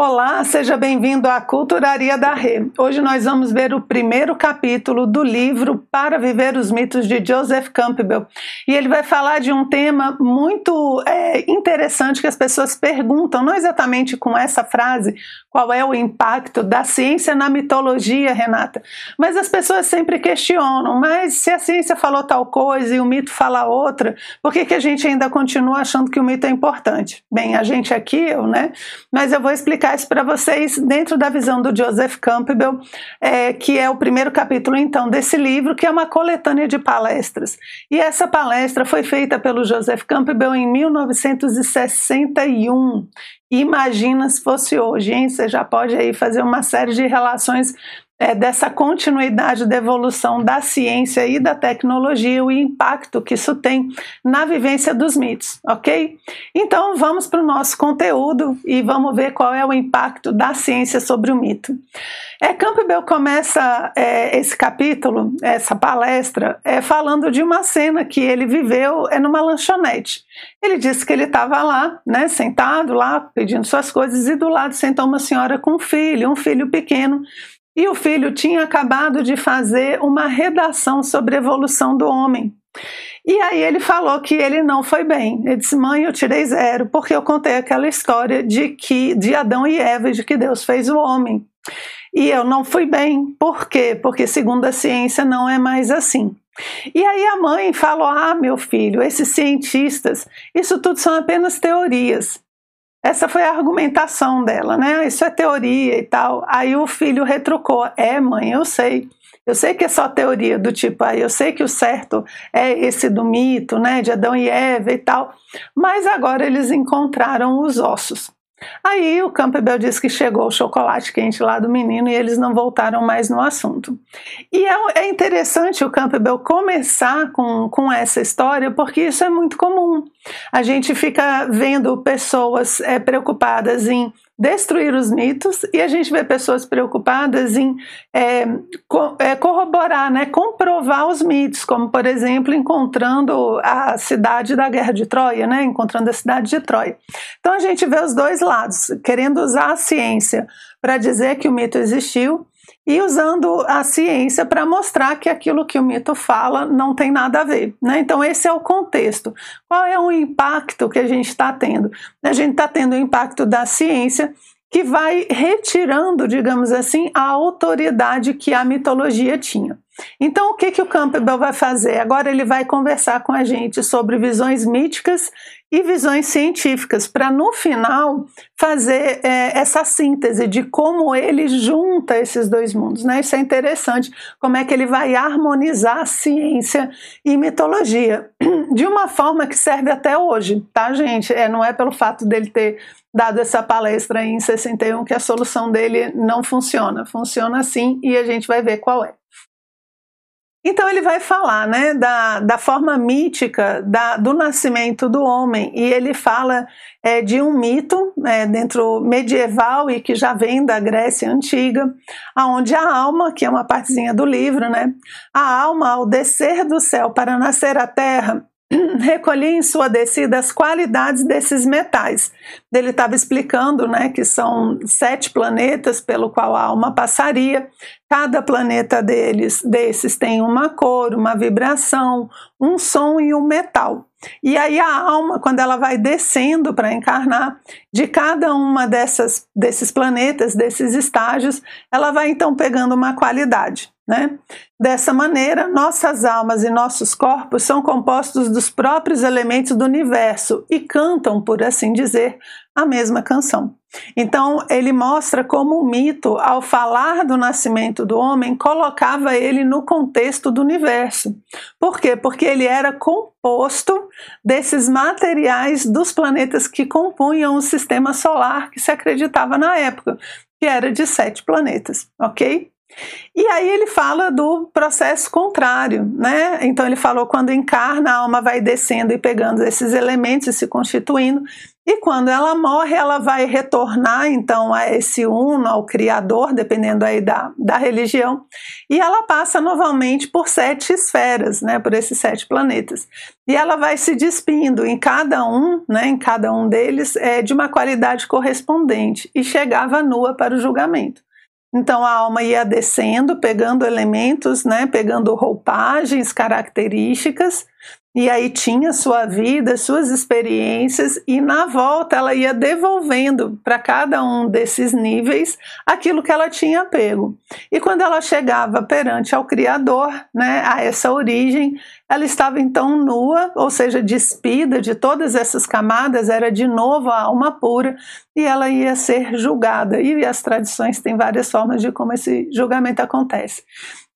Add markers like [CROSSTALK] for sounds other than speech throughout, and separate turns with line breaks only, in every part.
Olá, seja bem-vindo à Culturaria da Rê. Hoje nós vamos ver o primeiro capítulo do livro Para Viver os Mitos de Joseph Campbell. E ele vai falar de um tema muito é, interessante que as pessoas perguntam, não exatamente com essa frase, qual é o impacto da ciência na mitologia, Renata, mas as pessoas sempre questionam, mas se a ciência falou tal coisa e o mito fala outra, por que, que a gente ainda continua achando que o mito é importante? Bem, a gente aqui, eu, né? Mas eu vou explicar isso para vocês dentro da visão do Joseph Campbell, é, que é o primeiro capítulo então desse livro, que é uma coletânea de palestras. E essa palestra foi feita pelo Joseph Campbell em 1961. Imagina se fosse hoje, hein? Você já pode aí fazer uma série de relações é, dessa continuidade da evolução da ciência e da tecnologia, o impacto que isso tem na vivência dos mitos, ok? Então vamos para o nosso conteúdo e vamos ver qual é o impacto da ciência sobre o mito. É, Campbell começa é, esse capítulo, essa palestra, é, falando de uma cena que ele viveu é, numa lanchonete. Ele disse que ele estava lá, né, sentado lá, pedindo suas coisas, e do lado sentou uma senhora com um filho, um filho pequeno, e o filho tinha acabado de fazer uma redação sobre a evolução do homem. E aí ele falou que ele não foi bem. Ele disse: "Mãe, eu tirei zero porque eu contei aquela história de que de Adão e Eva, de que Deus fez o homem. E eu não fui bem. Por quê? Porque segundo a ciência não é mais assim." E aí a mãe falou: "Ah, meu filho, esses cientistas, isso tudo são apenas teorias. Essa foi a argumentação dela, né? Isso é teoria e tal. Aí o filho retrucou: É, mãe, eu sei. Eu sei que é só teoria do tipo, aí eu sei que o certo é esse do mito, né, de Adão e Eva e tal, mas agora eles encontraram os ossos. Aí o Campbell disse que chegou o chocolate quente lá do menino e eles não voltaram mais no assunto. E é, é interessante o Campbell começar com, com essa história, porque isso é muito comum. A gente fica vendo pessoas é, preocupadas em destruir os mitos e a gente vê pessoas preocupadas em é, co é, corroborar, né, comprovar os mitos, como por exemplo encontrando a cidade da Guerra de Troia, né, encontrando a cidade de Troia. Então a gente vê os dois lados, querendo usar a ciência para dizer que o mito existiu e usando a ciência para mostrar que aquilo que o mito fala não tem nada a ver. Né? Então, esse é o contexto. Qual é o impacto que a gente está tendo? A gente está tendo o impacto da ciência que vai retirando, digamos assim, a autoridade que a mitologia tinha. Então, o que, que o Campbell vai fazer? Agora ele vai conversar com a gente sobre visões míticas e visões científicas, para no final fazer é, essa síntese de como ele junta esses dois mundos. Né? Isso é interessante, como é que ele vai harmonizar ciência e mitologia, [CLEARS THROAT] de uma forma que serve até hoje, tá, gente? É, não é pelo fato dele ter dado essa palestra em 61 que a solução dele não funciona. Funciona sim e a gente vai ver qual é. Então ele vai falar né, da, da forma mítica da, do nascimento do homem e ele fala é, de um mito é, dentro medieval e que já vem da Grécia antiga, aonde a alma, que é uma partezinha do livro, né, a alma ao descer do céu para nascer à terra [CLEARS THROAT] recolhi em sua descida as qualidades desses metais. Ele estava explicando né, que são sete planetas pelo qual a alma passaria. Cada planeta deles, desses tem uma cor, uma vibração, um som e um metal. E aí a alma, quando ela vai descendo para encarnar, de cada uma dessas, desses planetas, desses estágios, ela vai então pegando uma qualidade. Né? Dessa maneira, nossas almas e nossos corpos são compostos dos próprios elementos do universo e cantam, por assim dizer, a mesma canção. Então, ele mostra como o mito, ao falar do nascimento do homem, colocava ele no contexto do universo. Por quê? Porque ele era composto desses materiais dos planetas que compunham o sistema solar que se acreditava na época, que era de sete planetas, ok? E aí ele fala do processo contrário, né? Então ele falou quando encarna, a alma vai descendo e pegando esses elementos e se constituindo, E quando ela morre, ela vai retornar então a esse uno, ao Criador, dependendo aí da, da religião, e ela passa novamente por sete esferas, né, por esses sete planetas. E ela vai se despindo em cada um, né, em cada um deles, é, de uma qualidade correspondente, e chegava nua para o julgamento. Então a alma ia descendo, pegando elementos, né, pegando roupagens, características, e aí tinha sua vida, suas experiências, e na volta ela ia devolvendo para cada um desses níveis aquilo que ela tinha pego. E quando ela chegava perante ao Criador, né, a essa origem, ela estava então nua, ou seja, despida de todas essas camadas, era de novo a alma pura, e ela ia ser julgada. E as tradições têm várias formas de como esse julgamento acontece.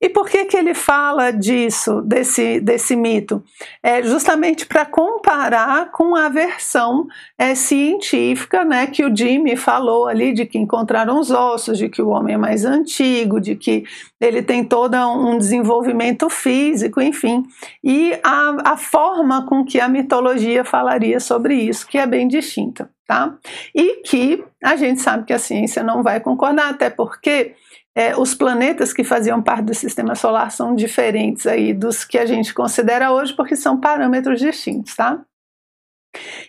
E por que, que ele fala disso, desse, desse mito? É justamente para comparar com a versão é, científica né, que o Jimmy falou ali, de que encontraram os ossos, de que o homem é mais antigo, de que ele tem todo um desenvolvimento físico, enfim. E a, a forma com que a mitologia falaria sobre isso, que é bem distinta. Tá? E que a gente sabe que a ciência não vai concordar, até porque é, os planetas que faziam parte do sistema solar são diferentes aí dos que a gente considera hoje, porque são parâmetros distintos, tá?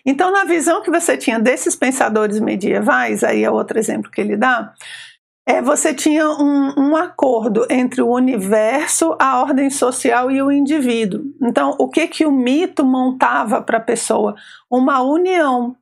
Então, na visão que você tinha desses pensadores medievais, aí é outro exemplo que ele dá, é, você tinha um, um, acordo entre o universo, a ordem social e o indivíduo. Então, o que que o mito montava para a pessoa? Uma união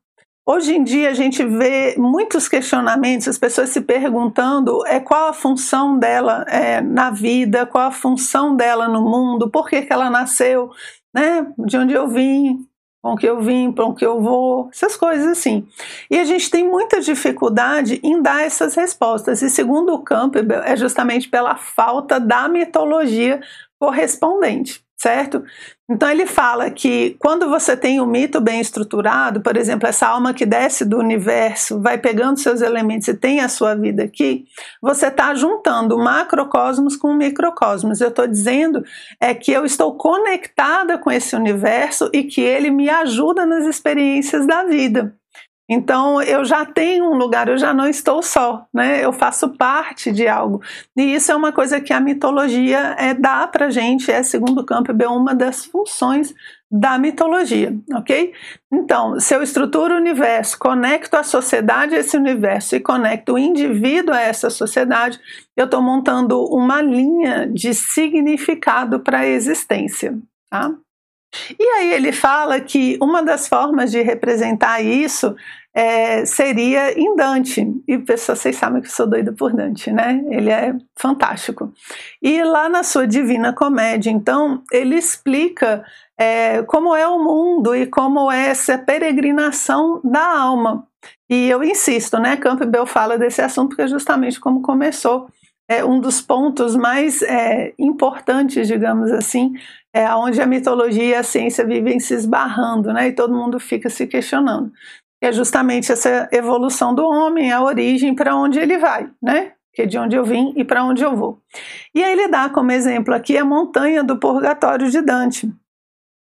Hoje em dia a gente vê muitos questionamentos, as pessoas se perguntando é, qual a função dela é, na vida, qual a função dela no mundo, por que, que ela nasceu, né? de onde eu vim, com que eu vim, para onde eu vou, essas coisas assim. E a gente tem muita dificuldade em dar essas respostas. E segundo o Campbell, é justamente pela falta da mitologia correspondente certo? Então ele fala que quando você tem um mito bem estruturado, por exemplo, essa alma que desce do universo, vai pegando seus elementos e tem a sua vida aqui, você está juntando macrocosmos com microcosmos. Eu estou dizendo é que eu estou conectada com esse universo e que ele me ajuda nas experiências da vida. Então eu já tenho um lugar, eu já não estou só, né? Eu faço parte de algo. E isso é uma coisa que a mitologia é, dá para gente, é segundo Campbell uma das funções da mitologia, ok? Então, se eu estruturo o universo, conecto a sociedade a esse universo e conecto o indivíduo a essa sociedade, eu estou montando uma linha de significado para a existência, tá? E aí ele fala que uma das formas de representar isso é, seria em Dante. E pessoal, vocês sabem que eu sou doida por Dante, né? Ele é fantástico. E lá na sua Divina Comédia, então, ele explica é, como é o mundo e como é essa peregrinação da alma. E eu insisto, né? Campbell fala desse assunto porque é justamente como começou é um dos pontos mais é, importantes, digamos assim, é onde a mitologia e a ciência vivem se esbarrando, né? E todo mundo fica se questionando. É justamente essa evolução do homem, a origem para onde ele vai, né? Que é de onde eu vim e para onde eu vou. E aí ele dá como exemplo aqui a montanha do purgatório de Dante.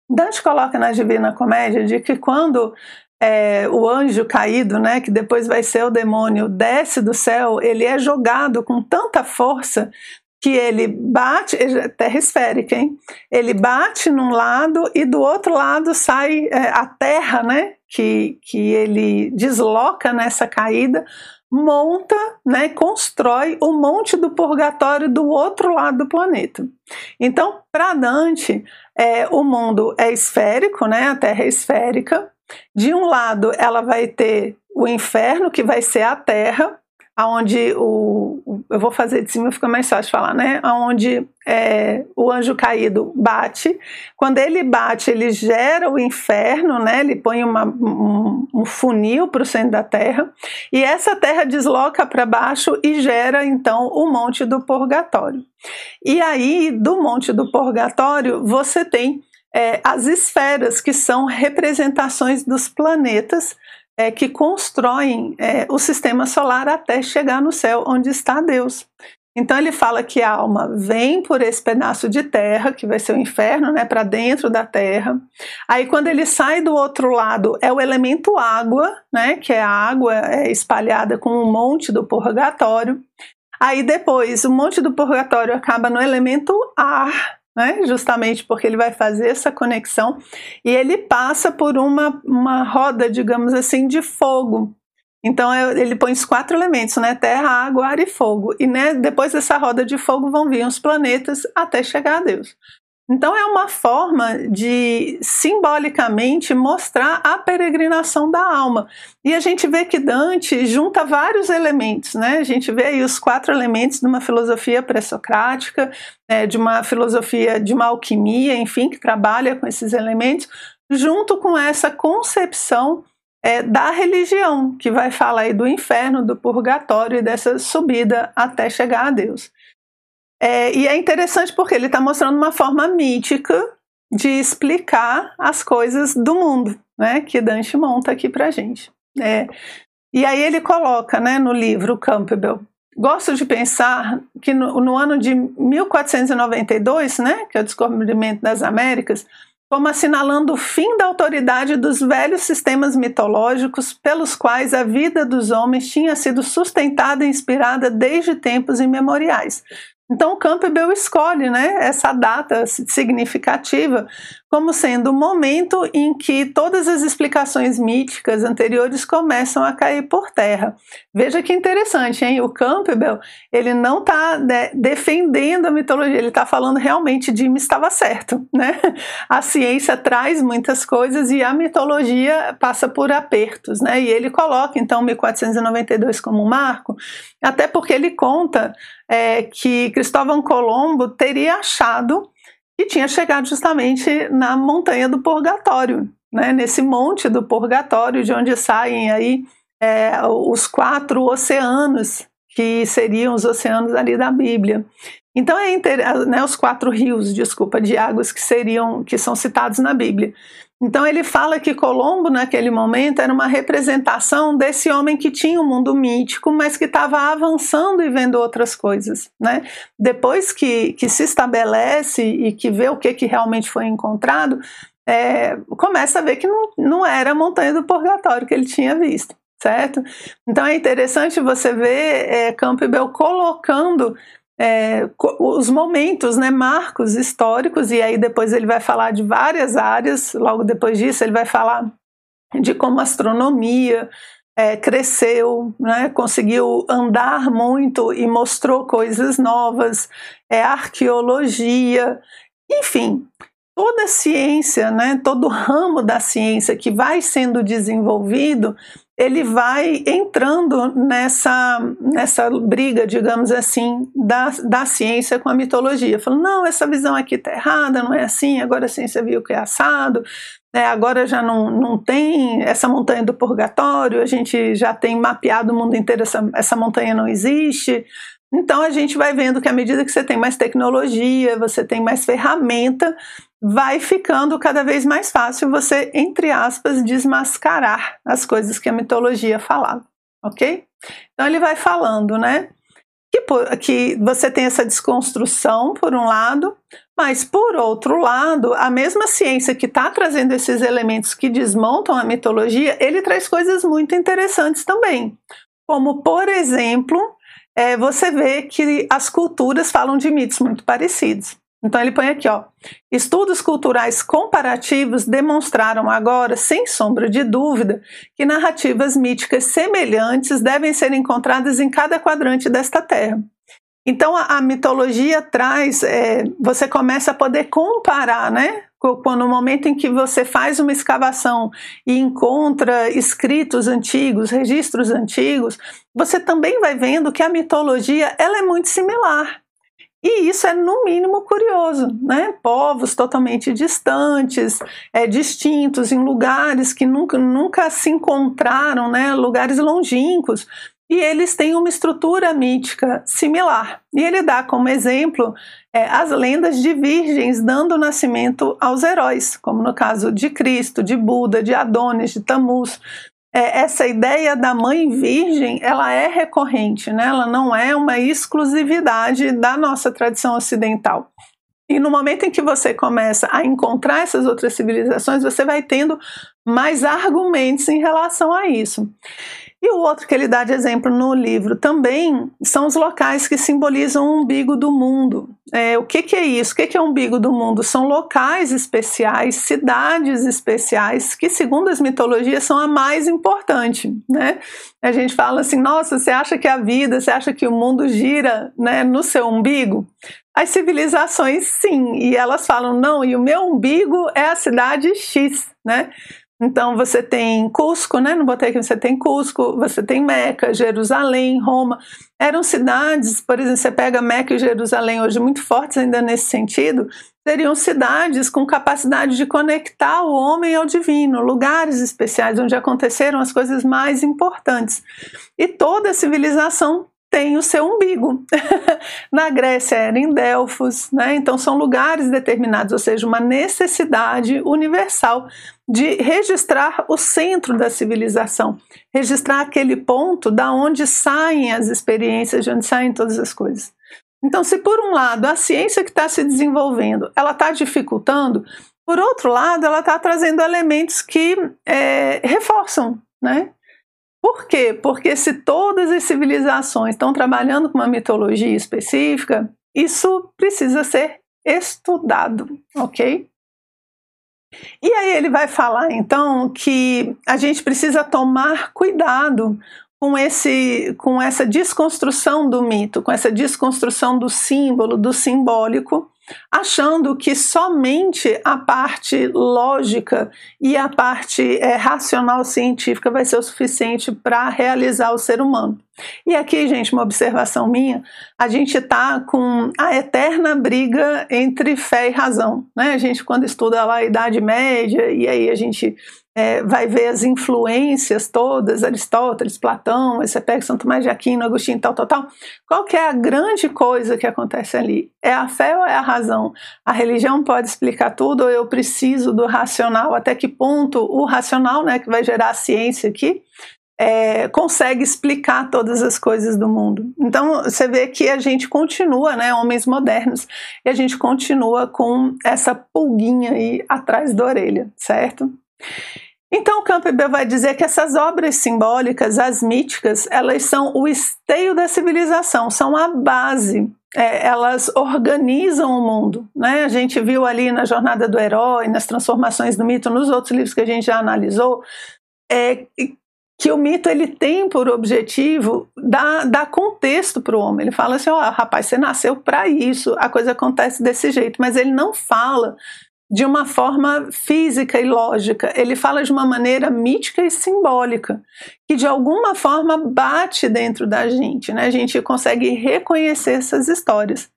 Dante coloca na Divina Comédia de que quando é, o anjo caído, né, que depois vai ser o demônio, desce do céu, ele é jogado com tanta força que ele bate, é terra esférica, hein? Ele bate num lado e do outro lado sai é, a terra, né? Que, que ele desloca nessa caída, monta, né? Constrói o monte do purgatório do outro lado do planeta. Então, para Dante, é, o mundo é esférico, né? A Terra é esférica. De um lado, ela vai ter o inferno, que vai ser a terra, aonde o, eu vou fazer de cima fica mais fácil falar, né? Aonde é, o anjo caído bate, quando ele bate ele gera o inferno, né? Ele põe uma, um, um funil para o centro da Terra e essa Terra desloca para baixo e gera então o monte do purgatório. E aí do monte do purgatório você tem é, as esferas, que são representações dos planetas é, que constroem é, o sistema solar até chegar no céu, onde está Deus. Então ele fala que a alma vem por esse pedaço de terra, que vai ser o inferno, né, para dentro da terra. Aí quando ele sai do outro lado, é o elemento água, né, que é a água é espalhada com um monte do purgatório. Aí depois, o monte do purgatório acaba no elemento ar, né? justamente porque ele vai fazer essa conexão e ele passa por uma, uma roda, digamos assim, de fogo. Então é, ele põe os quatro elementos, né? Terra, água, ar e fogo. E né, depois dessa roda de fogo vão vir os planetas até chegar a Deus. Então é uma forma de simbolicamente mostrar a peregrinação da alma. E a gente vê que Dante junta vários elementos, né? A gente vê aí os quatro elementos de uma filosofia pré-socrática, é, de uma filosofia de uma alquimia, enfim, que trabalha com esses elementos, junto com essa concepção é, da religião, que vai falar aí do inferno, do purgatório e dessa subida até chegar a Deus. É, e é interessante porque ele está mostrando uma forma mítica de explicar as coisas do mundo, né, que Dante monta aqui para gente. É, e aí ele coloca, né, no livro Campbell. Gosto de pensar que no, no ano de 1492, né, que é o descobrimento das Américas, como assinalando o fim da autoridade dos velhos sistemas mitológicos pelos quais a vida dos homens tinha sido sustentada e inspirada desde tempos imemoriais. Então, o Campbell escolhe né, essa data significativa como sendo o momento em que todas as explicações míticas anteriores começam a cair por terra. Veja que interessante, hein? O Campbell ele não está né, defendendo a mitologia, ele está falando realmente de me estava certo, né? A ciência traz muitas coisas e a mitologia passa por apertos, né? E ele coloca então 1492 como marco, até porque ele conta é, que Cristóvão Colombo teria achado que tinha chegado justamente na montanha do Purgatório, né, nesse monte do Purgatório, de onde saem aí é, os quatro oceanos, que seriam os oceanos ali da Bíblia. Então é né, os quatro rios, desculpa, de águas que seriam que são citados na Bíblia. Então ele fala que Colombo naquele momento era uma representação desse homem que tinha um mundo mítico, mas que estava avançando e vendo outras coisas, né? Depois que, que se estabelece e que vê o que, que realmente foi encontrado, é, começa a ver que não, não era a montanha do purgatório que ele tinha visto, certo? Então é interessante você ver é, Campbell colocando é, os momentos, né, marcos históricos, e aí depois ele vai falar de várias áreas, logo depois disso ele vai falar de como a astronomia é, cresceu, né, conseguiu andar muito e mostrou coisas novas, é, arqueologia, enfim, toda a ciência, né, todo ramo da ciência que vai sendo desenvolvido ele vai entrando nessa, nessa briga, digamos assim, da, da ciência com a mitologia. Falando, não, essa visão aqui está errada, não é assim, agora a ciência viu que é assado, né, agora já não, não tem essa montanha do purgatório, a gente já tem mapeado o mundo inteiro, essa, essa montanha não existe. Então a gente vai vendo que à medida que você tem mais tecnologia, você tem mais ferramenta, vai ficando cada vez mais fácil você, entre aspas, desmascarar as coisas que a mitologia falava, ok? Então ele vai falando, né? Que, que você tem essa desconstrução, por um lado, mas por outro lado, a mesma ciência que está trazendo esses elementos que desmontam a mitologia, ele traz coisas muito interessantes também. Como, por exemplo, é, você vê que as culturas falam de mitos muito parecidos. Então ele põe aqui, ó. Estudos culturais comparativos demonstraram agora, sem sombra de dúvida, que narrativas míticas semelhantes devem ser encontradas em cada quadrante desta terra. Então a, a mitologia traz, é, você começa a poder comparar, né? No momento em que você faz uma escavação e encontra escritos antigos, registros antigos, você também vai vendo que a mitologia ela é muito similar. E isso é, no mínimo, curioso, né? Povos totalmente distantes, é, distintos, em lugares que nunca, nunca se encontraram, né? Lugares longínquos. E eles têm uma estrutura mítica similar. E ele dá como exemplo é, as lendas de virgens dando nascimento aos heróis, como no caso de Cristo, de Buda, de Adonis, de Tammuz. é, essa ideia da mãe virgem, ela é recorrente, né? ela não é uma exclusividade da nossa tradição ocidental. E no momento em que você começa a encontrar essas outras civilizações, você vai tendo mais argumentos em relação a isso. E o outro que ele dá de exemplo no livro também são os locais que simbolizam o umbigo do mundo. É, o que, que, é isso? O que, que é o umbigo do mundo? São locais especiais, cidades especiais, que, segundo as mitologias, são a mais importante. Né? A gente fala assim: nossa, você acha que a vida, você acha que o mundo gira né, no seu umbigo? As civilizações, sim, e elas falam: não, e o meu umbigo é a cidade X. Né? Então você tem Cusco, né? No botei aqui, você tem Cusco, você tem Meca, Jerusalém, Roma. Eram cidades, por exemplo, você pega Meca e Jerusalém hoje muito fortes ainda nesse sentido, seriam cidades com capacidade de conectar o homem ao divino, lugares especiais onde aconteceram as coisas mais importantes. E toda civilização tem o seu umbigo. [LAUGHS] Na Grécia era em Delfos, né? então são lugares determinados, ou seja, uma necessidade universal de registrar o centro da civilização, registrar aquele ponto da onde saem as experiências, de onde saem todas as coisas. Então, se por um lado a ciência que está se desenvolvendo, ela está dificultando, por outro lado, ela está trazendo elementos que é, reforçam, né? Por quê? Porque se todas as civilizações estão trabalhando com uma mitologia específica, isso precisa ser estudado, ok? E aí ele vai falar então que a gente precisa tomar cuidado com, esse, com essa desconstrução do mito, com essa desconstrução do símbolo, do simbólico, achando que somente a parte lógica e a parte é, racional científica vai ser o suficiente para realizar o ser humano. E aqui, gente, uma observação minha, a gente está com a eterna briga entre fé e razão. Né? A gente, quando estuda lá a Idade Média, e aí a gente é, vai ver as influências todas, Aristóteles, Platão, você pega São Tomás de Aquino, Agostinho, tal, tal, tal. Qual que é a grande coisa que acontece ali? É a fé ou é a razão? A religião pode explicar tudo ou eu preciso do racional? Até que ponto o racional, né, que vai gerar a ciência aqui, é, consegue explicar todas as coisas do mundo. Então você vê que a gente continua, né, homens modernos, e a gente continua com essa pulguinha aí atrás da orelha, certo? Então, Campbell vai dizer que essas obras simbólicas, as míticas, elas são o esteio da civilização, são a base. É, elas organizam o mundo. Né? A gente viu ali na Jornada do Herói, nas transformações do mito, nos outros livros que a gente já analisou, é, que o mito ele tem por objetivo dar, dar contexto para o homem. Ele fala assim: ó, oh, rapaz, você nasceu para isso, a coisa acontece desse jeito, mas ele não fala de uma forma física e lógica, ele fala de uma maneira mítica e simbólica, que de alguma forma bate dentro da gente, né? A gente consegue reconhecer essas histórias.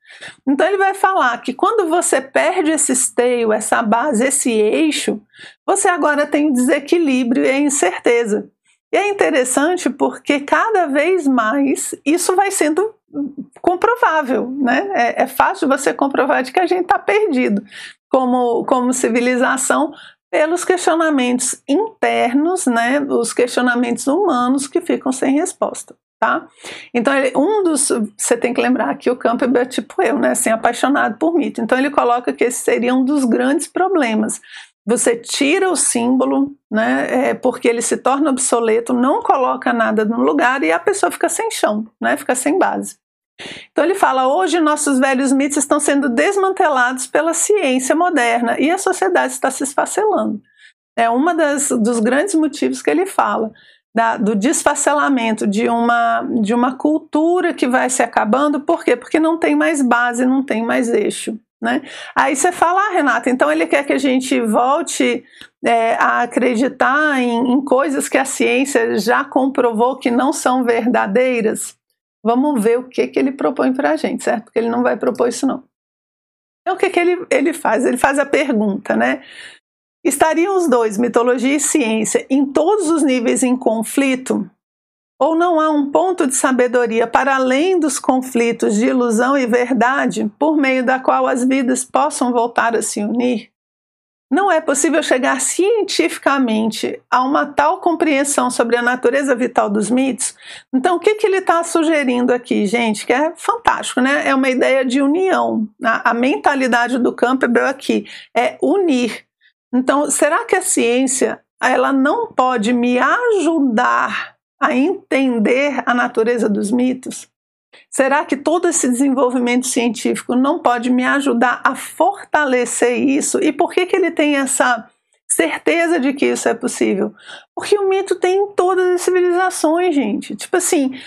Então ele vai falar que quando você perde esse esteio, essa base, esse eixo, você agora tem desequilíbrio e incerteza. E é interessante porque cada vez mais isso vai sendo comprovável, né? É, é fácil você comprovar de que a gente está perdido como, como civilização pelos questionamentos internos, né, os questionamentos humanos que ficam sem resposta, tá? Então, ele, um dos, você tem que lembrar que o Campbell é tipo eu, né, assim, apaixonado por mito. Então, ele coloca que esse seria um dos grandes problemas. Você tira o símbolo, né, é, porque ele se torna obsoleto, não coloca nada no lugar e a pessoa fica sem chão, né, fica sem base. Então ele fala: hoje nossos velhos mitos estão sendo desmantelados pela ciência moderna e a sociedade está se esfacelando. É um dos grandes motivos que ele fala. Da, do desfacelamento de uma, de uma cultura que vai se acabando, por quê? Porque não tem mais base, não tem mais eixo. Né? Aí você fala, ah, Renata, então ele quer que a gente volte é, a acreditar em, em coisas que a ciência já comprovou que não são verdadeiras. Vamos ver o que, que ele propõe para a gente, certo? Porque ele não vai propor isso, não. Então, o que, que ele, ele faz? Ele faz a pergunta, né? Estariam os dois, mitologia e ciência, em todos os níveis em conflito? Ou não há um ponto de sabedoria para além dos conflitos de ilusão e verdade, por meio da qual as vidas possam voltar a se unir? Não é possível chegar cientificamente a uma tal compreensão sobre a natureza vital dos mitos. Então, o que, que ele está sugerindo aqui, gente? Que é fantástico, né? É uma ideia de união. A, a mentalidade do Campbell aqui é unir. Então, será que a ciência ela não pode me ajudar a entender a natureza dos mitos? Será que todo esse desenvolvimento científico não pode me ajudar a fortalecer isso? E por que, que ele tem essa certeza de que isso é possível? Porque o mito tem em todas as civilizações, gente. Tipo assim,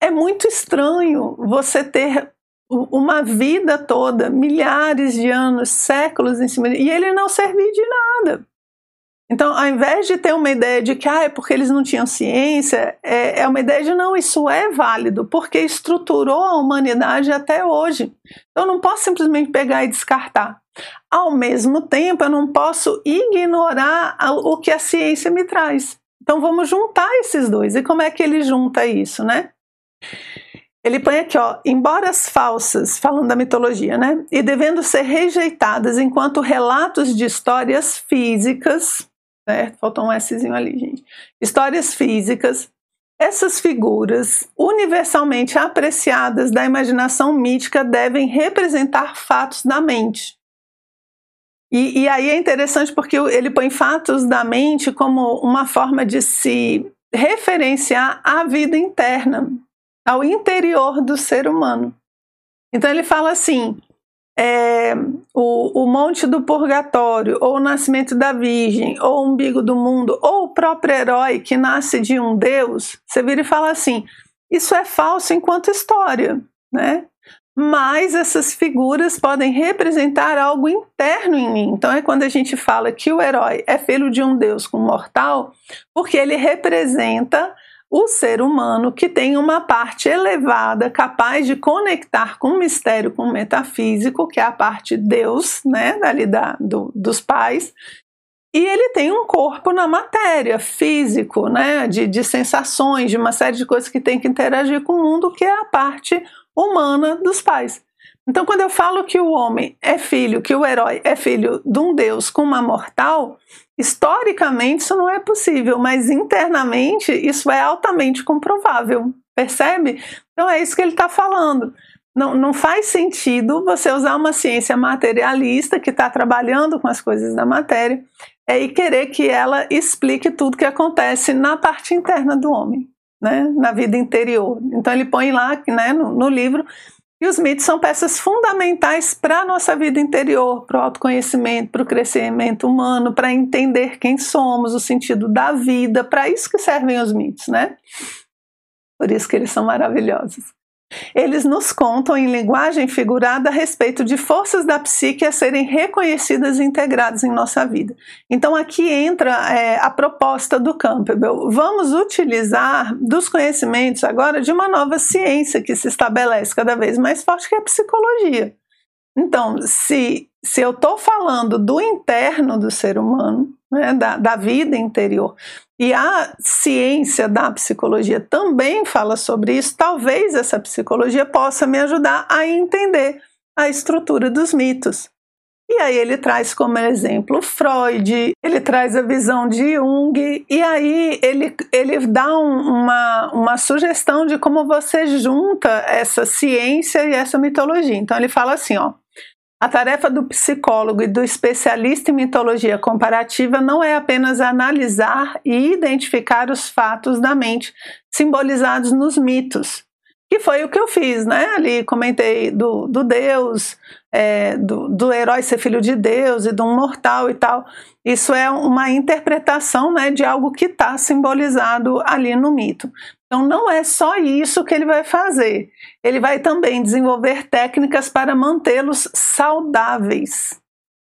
é muito estranho você ter uma vida toda, milhares de anos, séculos em cima, e ele não servir de nada. Então, ao invés de ter uma ideia de que ah, é porque eles não tinham ciência, é, é uma ideia de não, isso é válido, porque estruturou a humanidade até hoje. Então, eu não posso simplesmente pegar e descartar. Ao mesmo tempo, eu não posso ignorar o que a ciência me traz. Então, vamos juntar esses dois. E como é que ele junta isso, né? Ele põe aqui, ó, embora as falsas, falando da mitologia, né? E devendo ser rejeitadas enquanto relatos de histórias físicas, certo? Faltou um Szinho ali, gente. Histórias físicas. Essas figuras, universalmente apreciadas da imaginação mítica, devem representar fatos da mente. E, e aí é interessante porque ele põe fatos da mente como uma forma de se referenciar à vida interna, ao interior do ser humano. Então ele fala assim: é, o, o Monte do Purgatório, ou o Nascimento da Virgem, ou o Umbigo do Mundo, ou o próprio herói que nasce de um Deus, você vira e fala assim: isso é falso enquanto história, né? Mas essas figuras podem representar algo interno em mim. Então é quando a gente fala que o herói é filho de um Deus com mortal, porque ele representa o ser humano que tem uma parte elevada, capaz de conectar com o mistério, com o metafísico, que é a parte Deus, né, da, do, dos pais, e ele tem um corpo na matéria, físico, né, de, de sensações, de uma série de coisas que tem que interagir com o mundo, que é a parte humana dos pais. Então, quando eu falo que o homem é filho, que o herói é filho de um Deus com uma mortal, historicamente isso não é possível, mas internamente isso é altamente comprovável, percebe? Então é isso que ele está falando. Não, não faz sentido você usar uma ciência materialista que está trabalhando com as coisas da matéria é, e querer que ela explique tudo que acontece na parte interna do homem, né, na vida interior. Então ele põe lá né, no, no livro e os mitos são peças fundamentais para a nossa vida interior, para o autoconhecimento, para o crescimento humano, para entender quem somos, o sentido da vida, para isso que servem os mitos, né? Por isso que eles são maravilhosos. Eles nos contam em linguagem figurada a respeito de forças da psique a serem reconhecidas e integradas em nossa vida. Então aqui entra é, a proposta do Campbell. Vamos utilizar dos conhecimentos agora de uma nova ciência que se estabelece cada vez mais forte, que é a psicologia. Então, se, se eu estou falando do interno do ser humano, né, da, da vida interior, e a ciência da psicologia também fala sobre isso. Talvez essa psicologia possa me ajudar a entender a estrutura dos mitos. E aí ele traz como exemplo Freud, ele traz a visão de Jung, e aí ele, ele dá um, uma, uma sugestão de como você junta essa ciência e essa mitologia. Então ele fala assim, ó, a tarefa do psicólogo e do especialista em mitologia comparativa não é apenas analisar e identificar os fatos da mente simbolizados nos mitos, que foi o que eu fiz, né? Ali comentei do, do Deus, é, do, do herói ser filho de Deus e de um mortal e tal. Isso é uma interpretação né, de algo que está simbolizado ali no mito. Então, não é só isso que ele vai fazer. Ele vai também desenvolver técnicas para mantê-los saudáveis.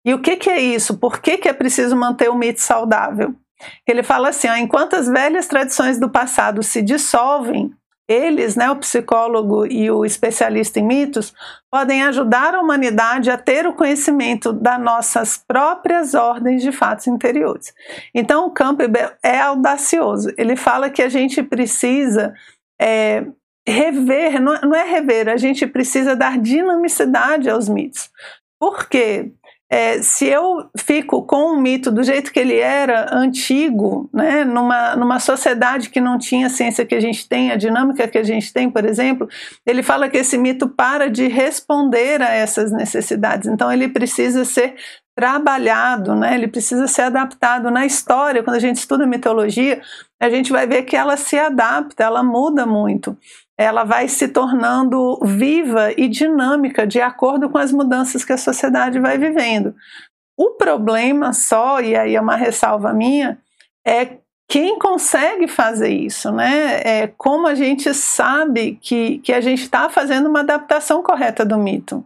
E o que, que é isso? Por que, que é preciso manter o mito saudável? Ele fala assim: ó, enquanto as velhas tradições do passado se dissolvem, eles, né, o psicólogo e o especialista em mitos, podem ajudar a humanidade a ter o conhecimento das nossas próprias ordens de fatos interiores. Então, o Campbell é audacioso. Ele fala que a gente precisa é, rever, não é rever, a gente precisa dar dinamicidade aos mitos. Por quê? É, se eu fico com o mito do jeito que ele era, antigo, né, numa, numa sociedade que não tinha a ciência que a gente tem, a dinâmica que a gente tem, por exemplo, ele fala que esse mito para de responder a essas necessidades. Então, ele precisa ser trabalhado, né? ele precisa ser adaptado. Na história, quando a gente estuda mitologia, a gente vai ver que ela se adapta, ela muda muito ela vai se tornando viva e dinâmica de acordo com as mudanças que a sociedade vai vivendo. O problema só, e aí é uma ressalva minha, é quem consegue fazer isso, né? É como a gente sabe que, que a gente está fazendo uma adaptação correta do mito.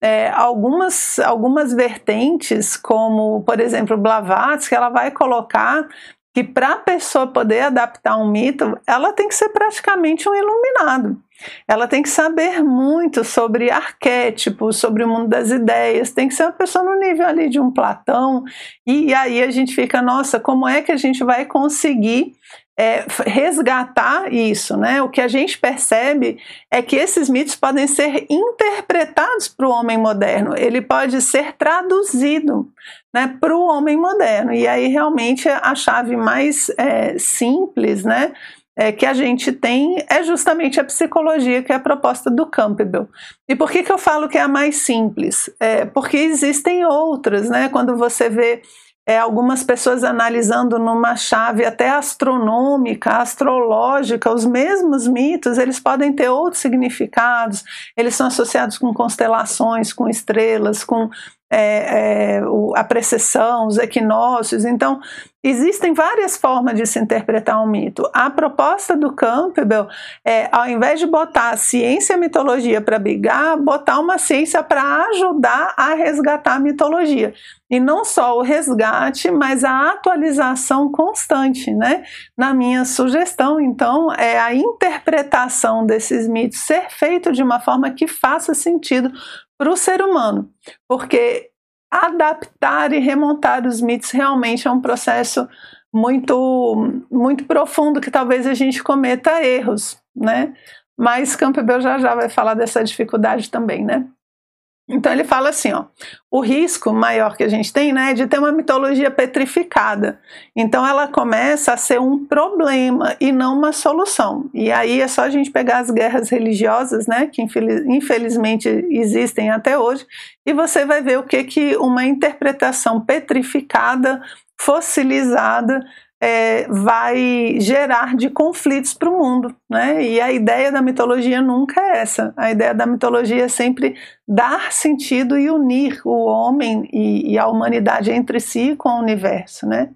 É, algumas, algumas vertentes, como por exemplo Blavatsky, ela vai colocar que para a pessoa poder adaptar um mito, ela tem que ser praticamente um iluminado. Ela tem que saber muito sobre arquétipos, sobre o mundo das ideias, tem que ser uma pessoa no nível ali de um Platão. E aí a gente fica, nossa, como é que a gente vai conseguir é, resgatar isso, né? O que a gente percebe é que esses mitos podem ser interpretados para o homem moderno, ele pode ser traduzido né, para o homem moderno. E aí realmente a chave mais é, simples, né? É, que a gente tem é justamente a psicologia, que é a proposta do Campbell. E por que, que eu falo que é a mais simples? É, porque existem outras, né? Quando você vê é, algumas pessoas analisando numa chave até astronômica, astrológica, os mesmos mitos, eles podem ter outros significados, eles são associados com constelações, com estrelas, com é, é, a precessão, os equinócios. Então, existem várias formas de se interpretar um mito. A proposta do Campbell é, ao invés de botar a ciência e a mitologia para brigar, botar uma ciência para ajudar a resgatar a mitologia. E não só o resgate, mas a atualização constante, né? Na minha sugestão, então, é a interpretação desses mitos ser feito de uma forma que faça sentido para o ser humano, porque adaptar e remontar os mitos realmente é um processo muito muito profundo que talvez a gente cometa erros, né? Mas Campbell já já vai falar dessa dificuldade também, né? Então ele fala assim, ó, o risco maior que a gente tem, né, é de ter uma mitologia petrificada. Então ela começa a ser um problema e não uma solução. E aí é só a gente pegar as guerras religiosas, né, que infelizmente existem até hoje, e você vai ver o que que uma interpretação petrificada, fossilizada é, vai gerar de conflitos para o mundo. Né? E a ideia da mitologia nunca é essa. A ideia da mitologia é sempre dar sentido e unir o homem e, e a humanidade entre si com o universo. Né?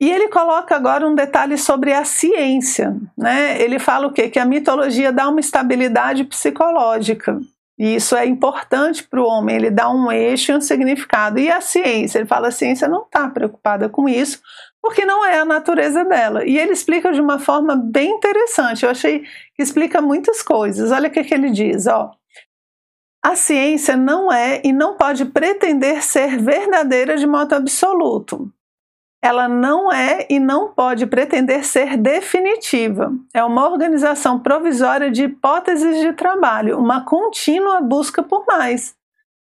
E ele coloca agora um detalhe sobre a ciência. Né? Ele fala o quê? Que a mitologia dá uma estabilidade psicológica. E isso é importante para o homem, ele dá um eixo e um significado. E a ciência? Ele fala a ciência não está preocupada com isso, porque não é a natureza dela. E ele explica de uma forma bem interessante. Eu achei que explica muitas coisas. Olha o que, que ele diz, ó. A ciência não é e não pode pretender ser verdadeira de modo absoluto. Ela não é e não pode pretender ser definitiva. É uma organização provisória de hipóteses de trabalho, uma contínua busca por mais.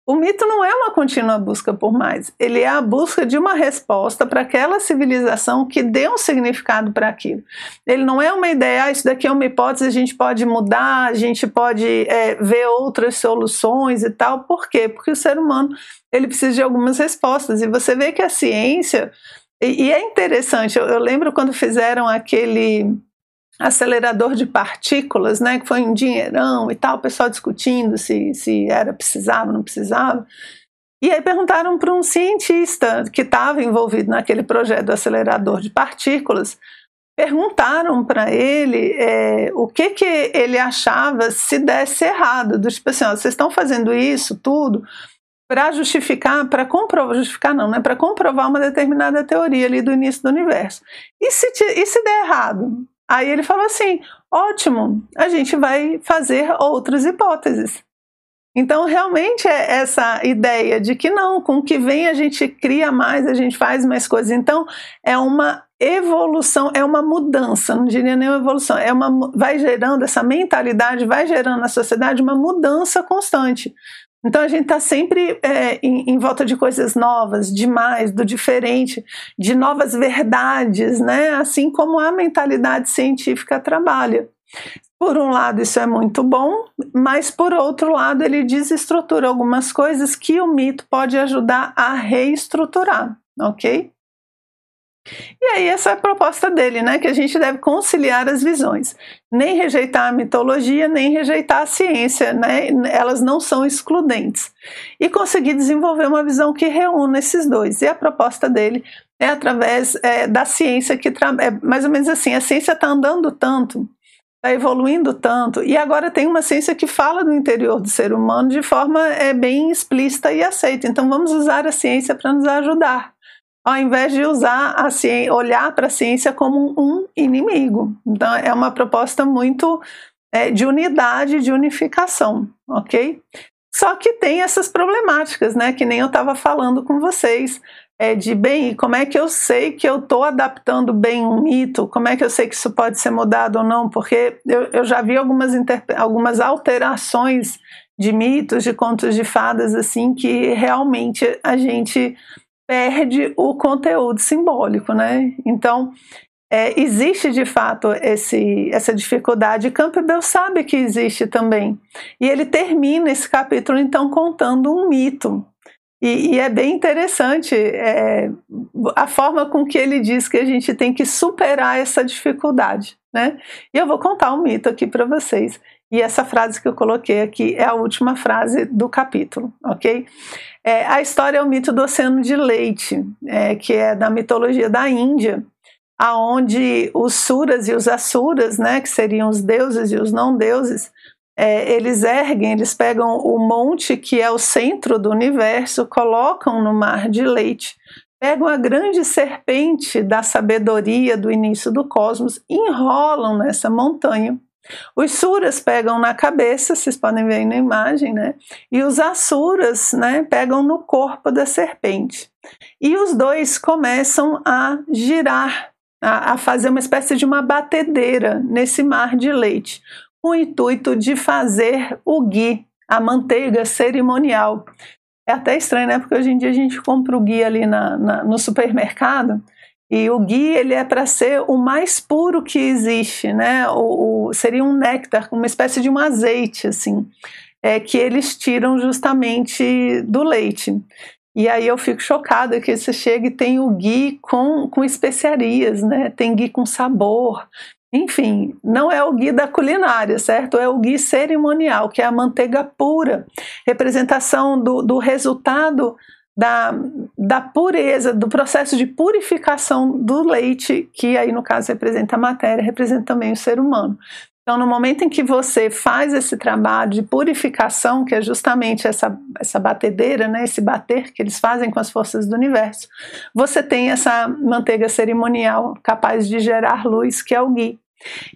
O mito não é uma contínua busca por mais, ele é a busca de uma resposta para aquela civilização que dê um significado para aquilo. Ele não é uma ideia, ah, isso daqui é uma hipótese, a gente pode mudar, a gente pode é, ver outras soluções e tal. Por quê? Porque o ser humano ele precisa de algumas respostas e você vê que a ciência e, e é interessante. Eu, eu lembro quando fizeram aquele acelerador de partículas, né, que foi um dinheirão e tal, o pessoal discutindo se, se era precisava, não precisava. E aí perguntaram para um cientista que estava envolvido naquele projeto do acelerador de partículas, perguntaram para ele é, o que, que ele achava se desse errado, do tipo assim, ó, vocês estão fazendo isso tudo para justificar, para comprovar, justificar não, né, para comprovar uma determinada teoria ali do início do universo. E se, e se der errado? Aí ele falou assim: ótimo, a gente vai fazer outras hipóteses. Então, realmente é essa ideia de que não, com o que vem a gente cria mais, a gente faz mais coisas. Então, é uma evolução, é uma mudança, não diria nem uma evolução, é uma vai gerando essa mentalidade, vai gerando na sociedade uma mudança constante. Então a gente está sempre é, em, em, volta de coisas novas, demais, do diferente, de novas verdades, né? Assim como a mentalidade científica trabalha. Por um lado, isso é muito bom, mas por outro lado, ele desestrutura algumas coisas que o mito pode ajudar a reestruturar, ok? E aí, essa é a proposta dele, né? Que a gente deve conciliar as visões. Nem rejeitar a mitologia, nem rejeitar a ciência, né? Elas não são excludentes. E conseguir desenvolver uma visão que reúna esses dois. E a proposta dele é através é, da ciência, que é mais ou menos assim: a ciência está andando tanto, está evoluindo tanto, e agora tem uma ciência que fala do interior do ser humano de forma é, bem explícita e aceita. Então, vamos usar a ciência para nos ajudar ao invés de usar a ciência, olhar para a ciência como um inimigo. Então, é uma proposta muito é, de unidade, de unificação, ok? Só que tem essas problemáticas, né? Que nem eu estava falando com vocês. É de bem, como é que eu sei que eu estou adaptando bem um mito? Como é que eu sei que isso pode ser mudado ou não? Porque eu, eu já vi algumas, algumas alterações de mitos, de contos de fadas, assim, que realmente a gente perde o conteúdo simbólico, né? Então, é, existe de fato esse, essa dificuldade. Campbell sabe que existe também. E ele termina esse capítulo, então, contando um mito. E, e é bem interessante é, a forma com que ele diz que a gente tem que superar essa dificuldade. Né? E eu vou contar um mito aqui para vocês. E essa frase que eu coloquei aqui é a última frase do capítulo, ok? É, a história é o mito do oceano de leite, é, que é da mitologia da Índia, aonde os suras e os asuras, né, que seriam os deuses e os não deuses, é, eles erguem, eles pegam o monte que é o centro do universo, colocam no mar de leite, pegam a grande serpente da sabedoria do início do cosmos, enrolam nessa montanha os suras pegam na cabeça, vocês podem ver aí na imagem, né? E os asuras, né, pegam no corpo da serpente. E os dois começam a girar, a, a fazer uma espécie de uma batedeira nesse mar de leite, com o intuito de fazer o ghee, a manteiga cerimonial. É até estranho, né? Porque hoje em dia a gente compra o ghee ali na, na no supermercado e o ghee ele é para ser o mais puro que existe, né? O, o, seria um néctar, uma espécie de um azeite, assim, é, que eles tiram justamente do leite. E aí eu fico chocada que você chega e tem o ghee com, com especiarias, né? Tem ghee com sabor. Enfim, não é o ghee da culinária, certo? É o ghee cerimonial, que é a manteiga pura, representação do, do resultado da, da pureza, do processo de purificação do leite, que aí no caso representa a matéria, representa também o ser humano. Então, no momento em que você faz esse trabalho de purificação, que é justamente essa, essa batedeira, né, esse bater que eles fazem com as forças do universo, você tem essa manteiga cerimonial capaz de gerar luz, que é o ghee.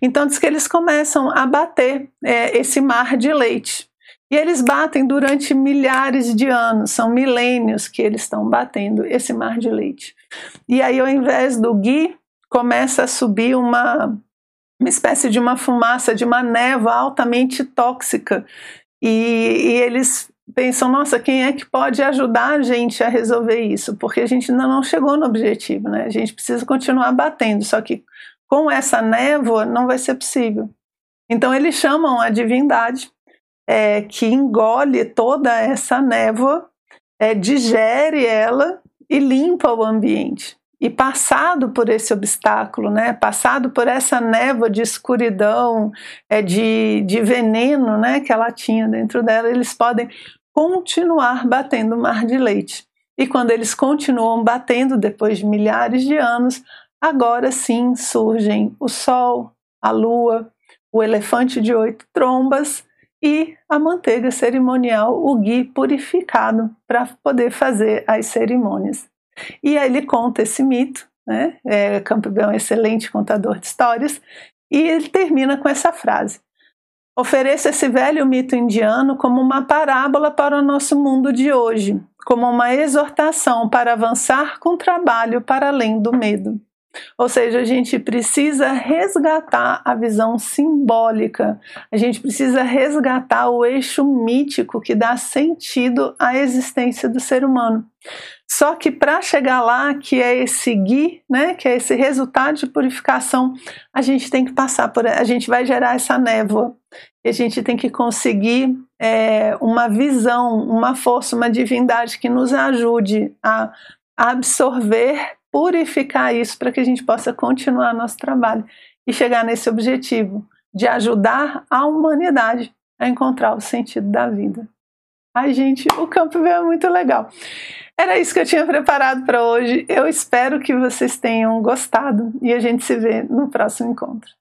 Então, diz que eles começam a bater é, esse mar de leite. E eles batem durante milhares de anos, são milênios que eles estão batendo esse mar de leite. E aí, ao invés do ghee, começa a subir uma, uma espécie de uma fumaça, de uma névoa altamente tóxica. E, e eles pensam, nossa, quem é que pode ajudar a gente a resolver isso? Porque a gente ainda não chegou no objetivo, né? A gente precisa continuar batendo, só que com essa névoa não vai ser possível. Então eles chamam a divindade é, que engole toda essa névoa, é, digere ela e limpa o ambiente. E passado por esse obstáculo, né, passado por essa névoa de escuridão, é, de, de veneno né, que ela tinha dentro dela, eles podem continuar batendo mar de leite. E quando eles continuam batendo, depois de milhares de anos, agora sim surgem o Sol, a Lua, o elefante de oito trombas e a manteiga cerimonial, o ghee purificado para poder fazer as cerimônias. E aí ele conta esse mito, né? É, Campbell é um excelente contador de histórias, e ele termina com essa frase: Ofereça esse velho mito indiano como uma parábola para o nosso mundo de hoje, como uma exortação para avançar com trabalho para além do medo. Ou seja, a gente precisa resgatar a visão simbólica, a gente precisa resgatar o eixo mítico que dá sentido à existência do ser humano. Só que para chegar lá, que é esse gui, né, que é esse resultado de purificação, a gente tem que passar por, a gente vai gerar essa névoa. A gente tem que conseguir é, uma visão, uma força, uma divindade que nos ajude a absorver, purificar isso para que a gente possa continuar nosso trabalho e chegar nesse objetivo de ajudar a humanidade a encontrar o sentido da vida. Ai, gente, o campo veio muito legal. Era isso que eu tinha preparado para hoje. Eu espero que vocês tenham gostado e a gente se vê no próximo encontro.